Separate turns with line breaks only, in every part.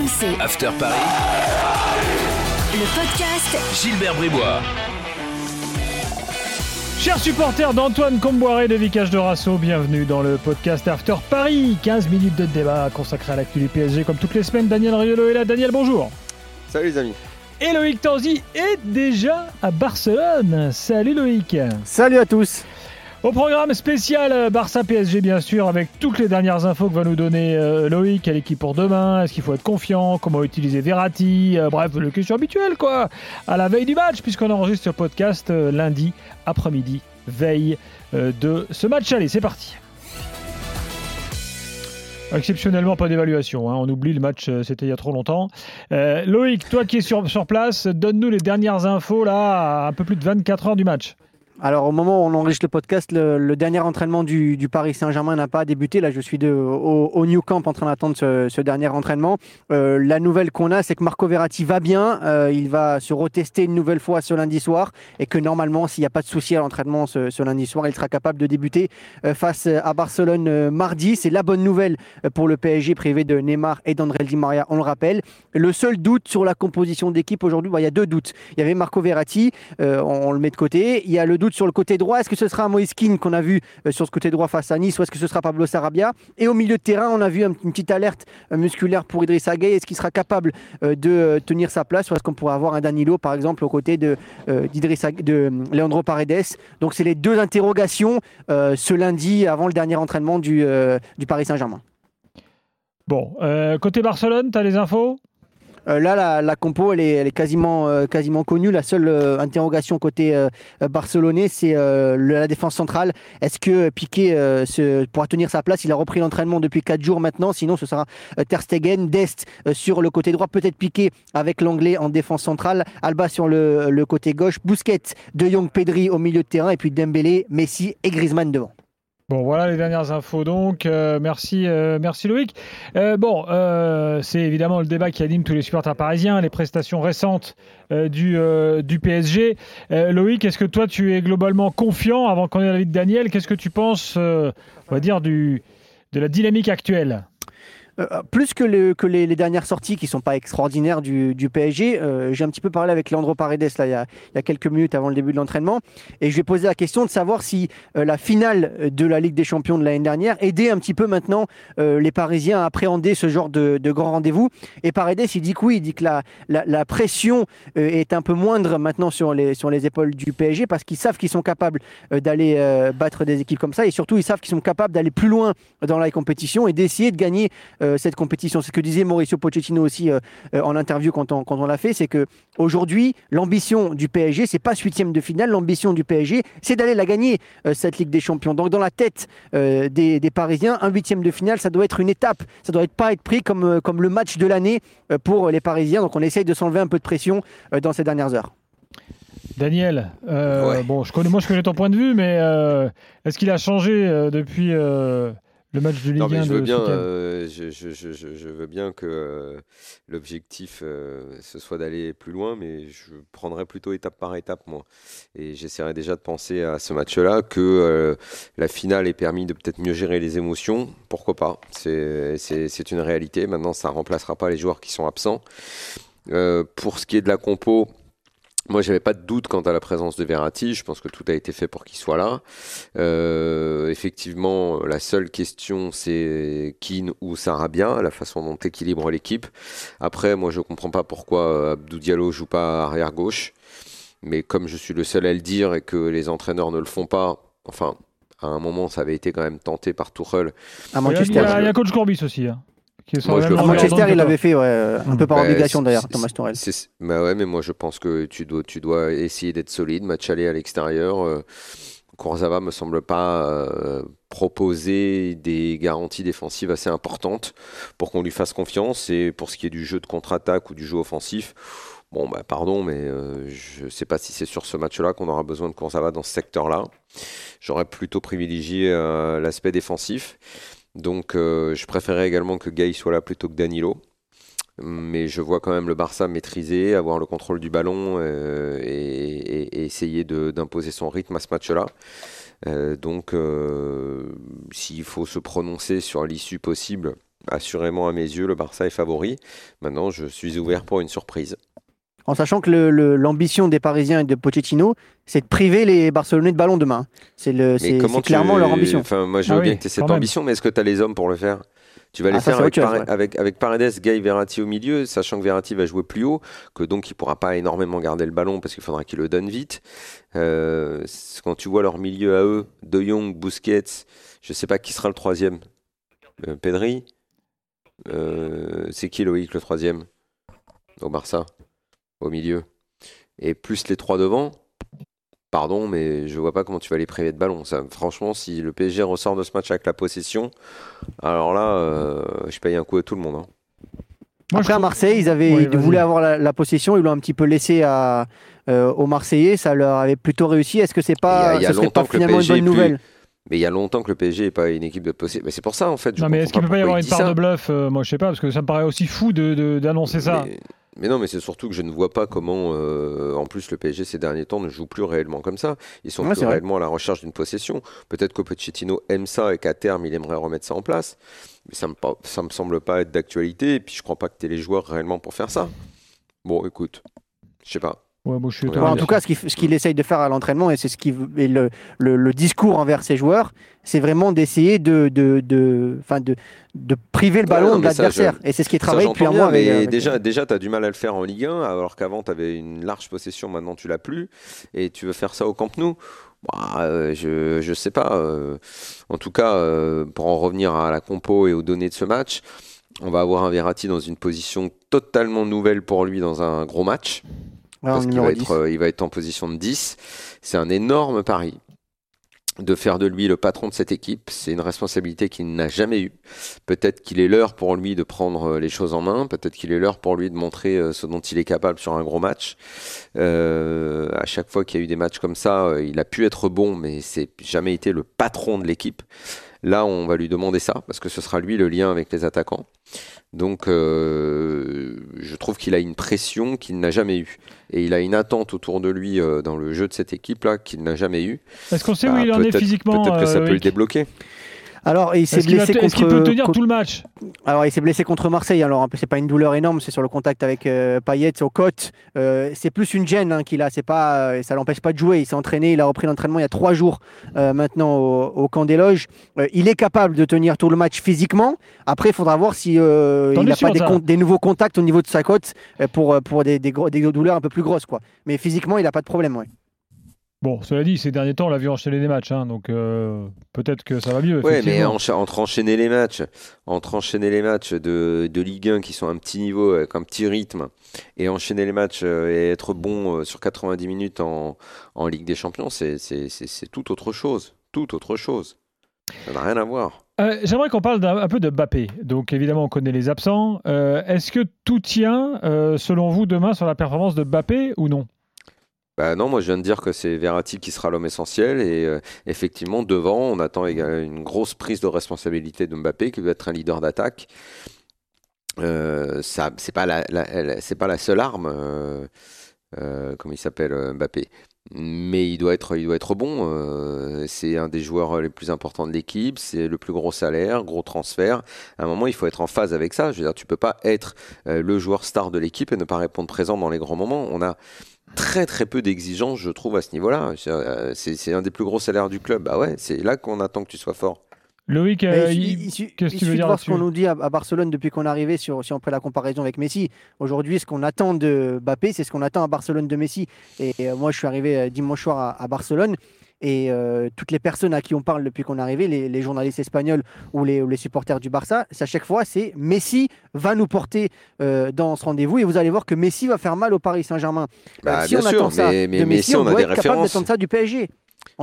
RMC.
After Paris.
Le podcast
Gilbert Bribois.
Chers supporters d'Antoine Comboiré de Vicage de Rasso, bienvenue dans le podcast After Paris. 15 minutes de débat consacré à l'actu du PSG comme toutes les semaines. Daniel Riolo est là. Daniel, bonjour.
Salut les amis.
Et Loïc Tanzi est déjà à Barcelone. Salut Loïc.
Salut à tous.
Au programme spécial euh, Barça PSG bien sûr avec toutes les dernières infos que va nous donner euh, Loïc à l'équipe pour demain, est-ce qu'il faut être confiant, comment utiliser Verratti, euh, bref le question habituelle quoi, à la veille du match puisqu'on enregistre ce podcast lundi après-midi, veille de ce match. Allez c'est parti. Exceptionnellement pas d'évaluation, hein. on oublie le match, c'était il y a trop longtemps. Loïc, toi qui es sur, sur place, donne-nous les dernières infos là, à un peu plus de 24 heures du match.
Alors au moment où on enregistre le podcast, le, dernier entraînement du, Paris Saint-Germain n'a pas débuté. Là, je suis au, New Camp en train d'attendre ce, dernier entraînement. Euh, la nouvelle qu'on a, c'est que Marco Verratti va bien. Euh, il va se retester une nouvelle fois ce lundi soir et que normalement, s'il n'y a pas de souci à l'entraînement ce, lundi soir, il sera capable de débuter euh, face à Barcelone mardi. C'est la bonne nouvelle pour le PSG privé de Neymar et d'André Di Maria, on le rappelle. Le seul doute sur la composition d'équipe aujourd'hui, bah, il y a deux doutes. Il y avait Marco Verratti, on le met de côté. Il y a le doute sur le côté droit. Est-ce que ce sera Moïse Kean qu'on a vu euh, sur ce côté droit face à Nice ou est-ce que ce sera Pablo Sarabia? Et au milieu de terrain, on a vu un- une petite alerte euh, musculaire pour Idrissa Gueye. Est-ce qu'il sera capable euh, de tenir sa place ou est-ce qu'on pourrait avoir un Danilo, par exemple, aux côtés de, de Leandro Paredes? Donc, c'est les deux interrogations ce lundi avant le dernier entraînement du, Paris Saint-Germain.
Bon, côté Barcelone, t'as les infos?
Là, la, compo, elle est, quasiment, euh, quasiment connue. La seule euh, interrogation côté euh, euh, barcelonais, c'est euh, la défense centrale. Est-ce que Piqué euh, pourra tenir sa place? Il a repris l'entraînement depuis 4 jours maintenant. Sinon, ce sera euh, Ter Stegen, Dest euh, sur le côté droit, peut-être Piqué avec l'anglais en défense centrale, Alba sur le, le côté gauche, Busquets, De Jong, Pedri au milieu de terrain, et puis Dembélé, Messi et Griezmann devant.
Bon, voilà les dernières infos donc. Euh, merci, euh, merci Loïc. Euh, bon, c'est évidemment le débat qui anime tous les supporters parisiens, les prestations récentes du, PSG. Loïc, est-ce que toi tu es globalement confiant avant qu'on ait l'avis de Daniel? Qu'est-ce que tu penses, on dire, de la dynamique actuelle?
Euh, plus que, le- que les, dernières sorties qui sont pas extraordinaires du, PSG, euh, j'ai un petit peu parlé avec Leandro Paredes là, il, y a, quelques minutes avant le début de l'entraînement et je lui ai posé la question de savoir si euh, la finale de la Ligue des Champions de l'année dernière aidait un petit peu maintenant les Parisiens à appréhender ce genre de, de grand rendez-vous. Et Paredes, il dit que oui, il dit que la, pression est un peu moindre maintenant sur les, épaules du PSG parce qu'ils savent qu'ils sont capables d'aller battre des équipes comme ça et surtout ils savent qu'ils sont capables d'aller plus loin dans la compétition et d'essayer de gagner euh, cette compétition. C'est ce que disait Mauricio Pochettino aussi euh, euh, en interview quand on, quand on l'a fait, c'est que aujourd'hui l'ambition du PSG, c'est pas huitième de finale, l'ambition du PSG, c'est d'aller la gagner euh, cette Ligue des Champions. Donc dans la tête euh, des, des Parisiens, un huitième de finale, ça doit être une étape, ça doit être pas être pris comme, comme le match de l'année euh, pour les Parisiens. Donc on essaye de s'enlever un peu de pression euh, dans ces dernières heures.
Daniel, euh,
Ouais.
bon, je connais, moi je connais ton point de vue, mais euh, est-ce qu'il a changé euh, depuis euh, le match de Ligue
Non,
1
mais je veux bien, euh, je, je- je- je- je veux bien que euh, l'objectif euh, ce soit d'aller plus loin, mais je prendrais plutôt étape par étape moi. Et j'essaierai déjà de penser à ce match-là que la finale ait permis de peut-être mieux gérer les émotions. Pourquoi pas? C'est une réalité. Maintenant, ça remplacera pas les joueurs qui sont absents. Pour ce qui est de la compo. Moi, j'avais pas de doute quant à la présence de Verratti. Je pense que tout a été fait pour qu'il soit là. Euh, effectivement, la seule question, c'est Keane ou Sarabia, la façon dont équilibre l'équipe. Après, moi, je comprends pas pourquoi euh, Abdou Diallo joue pas arrière gauche. Mais comme je suis le seul à le dire et que les entraîneurs ne le font pas, enfin, à un moment, ça avait été quand même tenté par Tuchel.
À
Il y a-
Manchester,
il y a, il y a coach Courbis aussi. hein, qui
Moi, je
à Manchester, il l'avait fait ouais, un peu par
Bah,
obligation d'ailleurs, Thomas.
C'est- Bah ouais, mais moi je pense que tu dois, tu dois essayer d'être solide, match aller à l'extérieur. Euh, me semble pas euh, proposer des garanties défensives assez importantes pour qu'on lui fasse confiance. Et pour ce qui est du jeu de contre-attaque ou du jeu offensif, bon bah pardon, mais euh, je sais pas si c'est sur ce match-là qu'on aura besoin de Kurzawa dans ce secteur-là. J'aurais plutôt privilégié euh, l'aspect défensif. Donc euh, je préférais également que Gay soit là plutôt que Danilo mais je vois quand même le Barça maîtriser, avoir le contrôle du ballon euh, et, essayer d'imposer son rythme à ce match-là. Euh, donc, s'il faut se prononcer sur l'issue possible, assurément à mes yeux, le Barça est favori. Maintenant, je suis ouvert pour une surprise.
En sachant que l'ambition des Parisiens et de Pochettino, c'est de priver les Barcelonais de ballon demain. C'est clairement leur ambition.
Enfin, moi, je veux ah bien que tu aies cette ambition, mais est-ce que tu as les hommes pour le faire? Tu vas les ah, faire avec, avec, avec, Paredes, Gay, Verratti au milieu, sachant que Verratti va jouer plus haut, que donc il pourra pas énormément garder le ballon parce qu'il faudra qu'il le donne vite. Euh, quand tu vois leur milieu à eux, De Jong, Busquets, je sais pas qui sera le troisième. Euh, Pedri? Euh, C'est qui Loïc le troisième? Au Barça Au milieu. Et plus les trois devant, pardon, mais je vois pas comment tu vas les priver de ballon. Ça, franchement, si le PSG ressort de ce match avec la possession, alors là, euh, je paye un coup à tout le monde. Hein.
Après, à Marseille, ils, avaient, voulaient avoir la, possession, ils l'ont un petit peu laissé à, euh, aux Marseillais, ça leur avait plutôt réussi. Est-ce que c'est pas, il y a, serait pas finalement une bonne nouvelle
mais il y a longtemps que le PSG n'est pas une équipe de possession. Mais c'est pour ça, en fait.
non, mais est-ce qu'il peut pas y avoir une part de bluff euh, Moi, je sais pas, parce que ça me paraît aussi fou d'annoncer de, ça.
Mais non, mais c'est surtout que je ne vois pas comment, euh, en plus, le PSG ces derniers temps ne joue plus réellement comme ça. Ils sont plus réellement à la recherche d'une possession. Peut-être que Pochettino aime ça et qu'à terme, il aimerait remettre ça en place. Mais ça me, ça me semble pas être d'actualité. Et puis, je crois pas que tu aies les joueurs réellement pour faire ça. Bon, écoute, je sais pas
en tout cas, ce qu'il essaye de faire à l'entraînement, et c'est ce qui est le, le, discours envers ses joueurs, c'est vraiment d'essayer de, de, de, de, de, priver le ballon de l'adversaire. Et c'est ce qui est travaillé depuis un mois.
Mais déjà, déjà tu as du mal à le faire en Ligue 1, alors qu'avant, tu avais une large possession, maintenant tu l'as plus. Et tu veux faire ça au Camp Nou? Bah, euh, je ne sais pas. Euh, en tout cas, euh, pour en revenir à la compo et aux données de ce match, on va avoir un Verratti dans une position totalement nouvelle pour lui dans un gros match parce qu'il va, être, euh, il va être en position de 10. C'est un énorme pari de faire de lui le patron de cette équipe. C'est une responsabilité qu'il n'a jamais eue. Peut-être qu'il est l'heure pour lui de prendre euh, les choses en main. Peut-être qu'il est l'heure pour lui de montrer euh, ce dont il est capable sur un gros match. Euh, à chaque fois qu'il y a eu des matchs comme ça, il a pu être bon, mais c'est jamais été le patron de l'équipe. Là, on va lui demander ça, parce que ce sera lui le lien avec les attaquants. Donc, euh, je trouve qu'il a une pression qu'il n'a jamais eue. Et il a une attente autour de lui euh, dans le jeu de cette équipe-là qu'il n'a jamais eue.
Est-ce qu'on sait où bah, il en est physiquement
Peut-être que ça euh, peut le débloquer.
Alors, il s'est blessé contre.
Est-ce qu'il peut tenir tout le match
Alors, il s'est blessé contre Marseille. Alors, c'est pas une douleur énorme, c'est sur le contact avec euh, Payet aux côtes. Euh, c'est plus une gêne hein, qu'il a. C'est pas, euh, ça l'empêche pas de jouer. Il s'est entraîné. Il a repris l'entraînement il y a trois jours maintenant au, camp des loges. il est capable de tenir tout le match physiquement. Après, il faudra voir si il n'a pas des, nouveaux contacts au niveau de sa côte pour pour des, des, des, douleurs un peu plus grosses, quoi. Mais physiquement, il n'a pas de problème, ouais.
Bon, cela dit, ces derniers temps, on l'a vu enchaîner des matchs, hein, donc euh, peut-être que ça va mieux.
Oui, mais entre enchaîner les matchs, entre enchaîner les matchs de, de, Ligue 1 qui sont à un petit niveau, avec un petit rythme, et enchaîner les matchs euh, et être bon euh, sur 90 minutes en, en Ligue des Champions, c'est tout autre chose. Tout autre chose. Ça n'a rien à voir.
J'aimerais qu'on parle un, peu de Mbappé. Donc évidemment, on connaît les absents. Est-ce que tout tient, selon vous, demain sur la performance de Mbappé ou non?
Bah non, moi je viens de dire que c'est Verratti qui sera l'homme essentiel et euh, effectivement devant on attend une grosse prise de responsabilité de Mbappé qui veut être un leader d'attaque. Euh, ça c'est pas la, c'est pas la seule arme, euh, euh comme il s'appelle Mbappé, mais il doit être il doit être bon. c'est un des joueurs les plus importants de l'équipe, c'est le plus gros salaire, gros transfert. À un moment il faut être en phase avec ça. Je veux dire tu peux pas être le joueur star de l'équipe et ne pas répondre présent dans les grands moments. On a très très peu d'exigences, je trouve, à ce niveau-là. Euh, c'est un des plus gros salaires du club. Bah ouais, c'est là qu'on attend que tu sois fort.
Loïc,
euh, qu'est-ce que tu veux dire voir ce qu'on nous dit à, Barcelone depuis qu'on est arrivé, sur, si on fait la comparaison avec Messi. Aujourd'hui, ce qu'on attend de Mbappé, c'est ce qu'on attend à Barcelone de Messi. Et euh, moi, je suis arrivé dimanche soir à Barcelone. Et euh, toutes les personnes à qui on parle depuis qu'on est arrivé, les, journalistes espagnols ou les, supporters du Barça, à chaque fois, c'est Messi va nous porter euh, dans ce rendez-vous et vous allez voir que Messi va faire mal au Paris Saint-Germain.
Bah, si on attend ça mais, de Messi, on, doit être capable d'attendre
ça du PSG.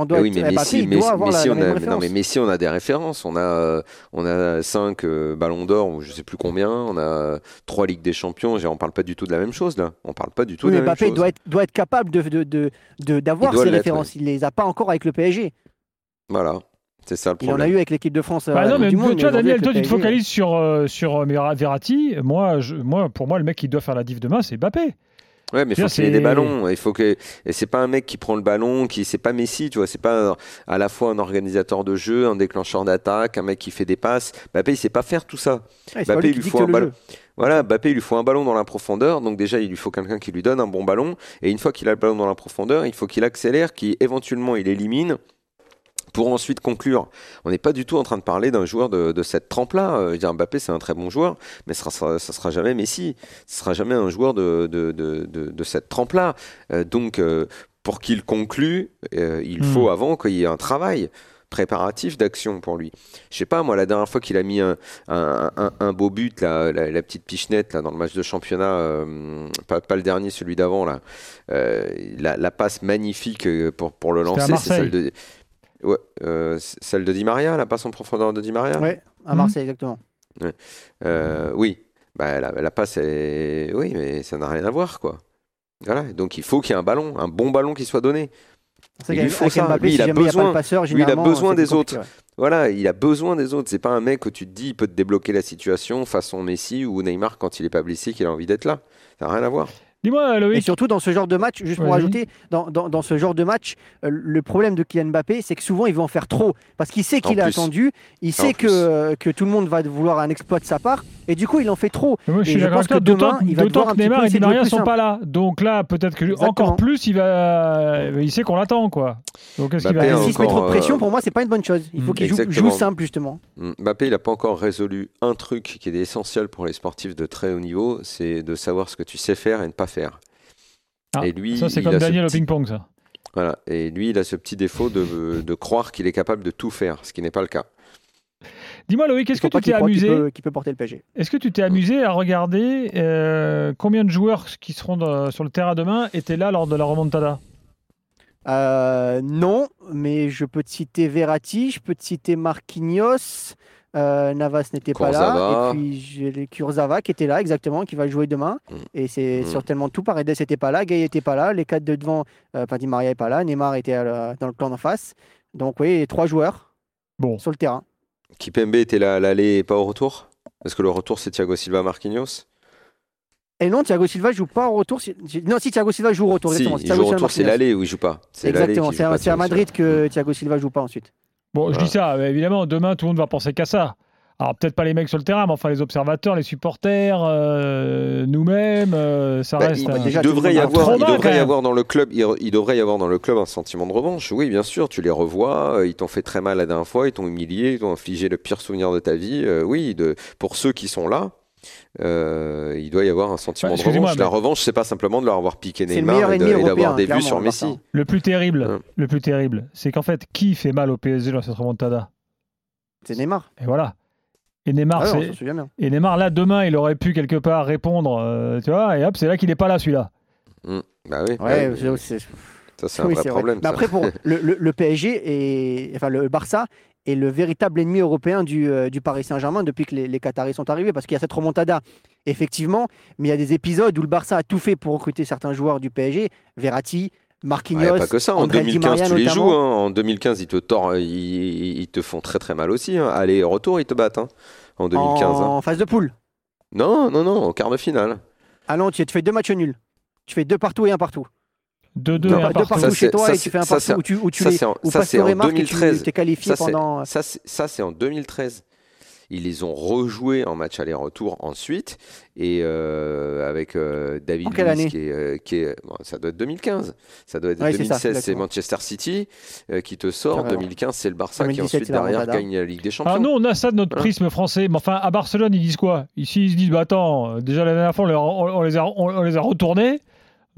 On doit oui, mais Messi, on a, non, mais Messi, on a des références. On a, on a cinq euh, ballons d'or, ou je sais plus combien. On a trois Ligues des Champions. On parle pas du tout de la même chose là. On parle pas du tout de la même chose.
doit être, doit être capable de, de, de, d'avoir ces références. Il les a pas encore avec le PSG.
Voilà. C'est ça le problème.
Il en a eu avec l'équipe de France.
Bah euh, non, mais, tu vois, Daniel, toi, tu te focalises sur, euh, sur Verratti. Moi, je, moi, pour moi, le mec qui doit faire la diff demain, c'est Mbappé.
Ouais, mais il faut qu'il ait des ballons. Il faut que et c'est pas un mec qui prend le ballon, qui c'est pas Messi, tu vois. C'est pas à la fois un organisateur de jeu, un déclencheur d'attaque, un mec qui fait des passes. Mbappé, il sait pas faire tout ça. Mbappé, il lui faut un ballon. Voilà, Mbappé, il lui faut un ballon dans la profondeur. Donc déjà, il lui faut quelqu'un qui lui donne un bon ballon. Et une fois qu'il a le ballon dans la profondeur, il faut qu'il accélère, qu'il éventuellement il élimine pour ensuite conclure, on n'est pas du tout en train de parler d'un joueur de, cette trempe-là. Euh, Mbappé, c'est un très bon joueur, mais ce sera, sera jamais Messi. Ce sera jamais un joueur de, de, cette trempe-là. Euh, donc, euh, pour qu'il conclue, il hmm. faut avant qu'il y ait un travail préparatif d'action pour lui. Je sais pas, moi, la dernière fois qu'il a mis un, beau but, la, petite pichenette là, dans le match de championnat, pas, le dernier, celui d'avant, là, la, passe magnifique pour, pour le lancer, c'est celle de. Ouais, euh, celle de Di Maria, la passe en profondeur de Di Maria?
Oui, à Marseille, exactement.
Euh, oui, bah, la, passe, est... oui, mais ça n'a rien à voir, quoi. Voilà, donc il faut qu'il y ait un ballon, un bon ballon qui soit donné.
Il lui faut ça. lui, il a besoin,
il a besoin des autres. Voilà, il a besoin des autres. C'est pas un mec que tu te dis il peut te débloquer la situation façon Messi ou Neymar quand il est pas blessé qu'il a envie d'être là. Ça n'a rien à voir.
Dis-moi, Loïc.
Et surtout dans ce genre de match, juste pour ajouter, dans, dans, dans, ce genre de match, euh, le problème de Kylian Mbappé, c'est que souvent il va en faire trop. Parce qu'il sait qu'il est attendu, il sait que, que tout le monde va vouloir un exploit de sa part, et du coup il en fait trop.
moi, je suis d'accord que demain, il va D'autant que Neymar et Di Maria ne sont pas là. Donc là, peut-être que encore plus, il, va... il sait qu'on l'attend. quoi.
Donc est-ce qu'il va. S'il se met trop de pression, euh, pour moi, c'est pas une bonne chose. Il faut qu'il joue, joue, simple, justement.
Mm. Mbappé, il n'a pas encore résolu un truc qui est essentiel pour les sportifs de très haut niveau c'est de savoir ce que tu sais faire et ne pas faire.
Ah, et lui, ça, c'est comme Daniel au ping-pong, ça.
Voilà. Et lui, il a ce petit défaut de, de croire qu'il est capable de tout faire, ce qui n'est pas le cas.
Dis-moi, Loïc, est-ce que tu t'es amusé
qui peut, porter le PSG
Est-ce que tu t'es amusé à regarder euh, combien de joueurs qui seront sur le terrain demain étaient là lors de la remontada?
Euh, Non, mais je peux te citer Verratti, je peux te citer Marquinhos, euh, Navas n'était pas là. Et puis j'ai Kurzawa qui était là, exactement, qui va jouer demain. Mm. Et c'est mm. certainement tout. Paredes n'était pas là, Gay n'était pas là, les quatre de devant, euh, Di Maria n'est pas là, Neymar était dans le clan d'en face. Donc oui, trois joueurs bon. sur le terrain.
Kipembe était là à l'aller et pas au retour? Est-ce que le retour c'est Thiago Silva Marquinhos
et non, Thiago Silva joue pas au retour. Non, si Thiago Silva joue au retour.
Si, il joue au retour, c'est l'aller où il joue pas.
Exactement, c'est à Madrid que Thiago Silva joue pas ensuite.
Bon, je dis ça, évidemment, demain, tout le monde va penser qu'à ça. Alors peut-être pas les mecs sur le terrain, mais enfin les observateurs, les supporters, euh, nous-mêmes, euh, ça bah, reste.
Il, devrait y avoir, il devrait y avoir dans le club, il, devrait y avoir dans le club un sentiment de revanche. Oui, bien sûr, tu les revois, euh, ils t'ont fait très mal la dernière fois, ils t'ont humilié, ils t'ont infligé le pire souvenir de ta vie. oui, de, pour ceux qui sont là, il doit y avoir un sentiment bah, de revanche. La revanche, c'est pas simplement de leur avoir piqué Neymar et, d'avoir des vues sur Messi.
Le plus terrible, hein. le plus terrible, c'est qu'en fait, qui fait mal au PSG dans cette remontada?
C'est Neymar.
Et voilà. Et Neymar, ah et Neymar, là, demain, il aurait pu quelque part répondre, euh, tu vois, et hop, c'est là qu'il n'est pas là, celui-là.
Mmh. Bah oui.
Ouais,
Ça, c'est un vrai problème.
Mais après, pour le, PSG et enfin le Barça est le véritable ennemi européen du, euh, du Paris Saint-Germain depuis que les, les, Qataris sont arrivés, parce qu'il y a cette remontada, effectivement, mais il y a des épisodes où le Barça a tout fait pour recruter certains joueurs du PSG, Verratti, Marquinhos.
pas que ça. En 2015, tu les joues. Hein. En 2015, ils te, tordent, ils, te font très très mal aussi. Hein. Aller retour, ils te battent. Hein. En 2015.
En phase de poule.
Non, non, non, en quart de finale.
Ah non, tu, fais deux matchs nuls. Tu fais deux partout et un partout.
Deux, deux, un
partout. chez toi et tu fais un partout. Où tu, où tu ça, les,
ça, c'est en 2013.
Tu es qualifié pendant.
Ça, c'est en 2013. Ils les ont rejoués en match aller-retour ensuite. Et euh, avec euh, David Luiz, qui est, euh, qui est ça doit être 2015. Ça doit être 2016, c'est Manchester City qui te sort. 2015, c'est le Barça qui ensuite derrière gagne la Ligue des Champions.
Ah non, on a ça de notre prisme français. Mais enfin, à Barcelone, ils disent quoi? Ici, ils se disent bah attends, déjà la dernière fois, on les a, on les a retournés.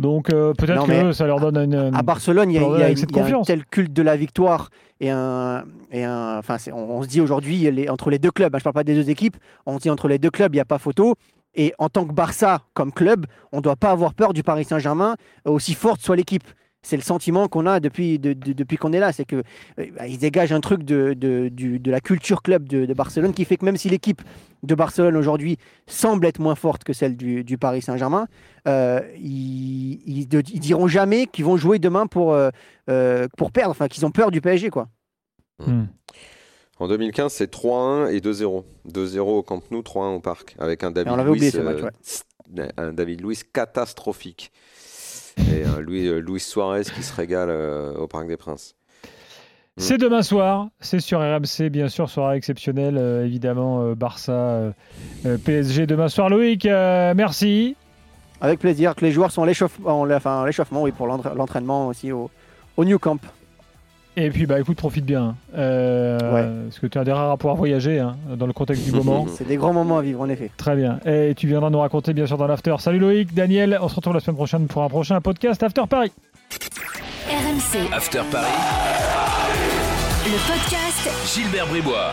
Donc euh, peut-être que ça leur donne une,
À Barcelone, il y a, y a, un tel culte de la victoire et un, et un enfin, on, se dit aujourd'hui entre les deux clubs, hein, je ne parle pas des deux équipes, on se dit entre les deux clubs, il n'y a pas photo. Et en tant que Barça comme club, on ne doit pas avoir peur du Paris Saint-Germain, aussi forte soit l'équipe. C'est le sentiment qu'on a depuis, depuis qu'on est là. C'est qu'ils euh, bah, dégagent un truc de, de, la culture club de, Barcelone qui fait que même si l'équipe de Barcelone aujourd'hui semble être moins forte que celle du, Paris Saint-Germain, euh, ils, ils, diront jamais qu'ils vont jouer demain pour, euh, pour perdre, enfin qu'ils ont peur du PSG. quoi.
Hmm. En 2015, c'est 3-1 et 2-0. 2-0 au Camp Nou, 3-1 au Parc, avec un David
on l'avait oublié ce match,
un David Luiz catastrophique. Et un Louis, Luis Suarez qui se régale au Parc des Princes.
Mm. C'est demain soir, c'est sur RMC, bien sûr, soirée exceptionnelle, évidemment, Barça, PSG demain soir. Loïc, merci.
Avec plaisir, que les joueurs sont l'échauffement, enfin, l'échauffement oui, pour l'entraînement aussi au, au New Camp.
Et puis, bah écoute, profite bien. Euh, Parce que tu as des rares à pouvoir voyager hein, dans le contexte du moment.
C'est des grands moments à vivre, en effet.
Très bien. Et tu viendras nous raconter, bien sûr, dans l'After. Salut Loïc, Daniel. On se retrouve la semaine prochaine pour un prochain podcast After Paris.
RMC.
After Paris.
Le podcast
Gilbert Bribois.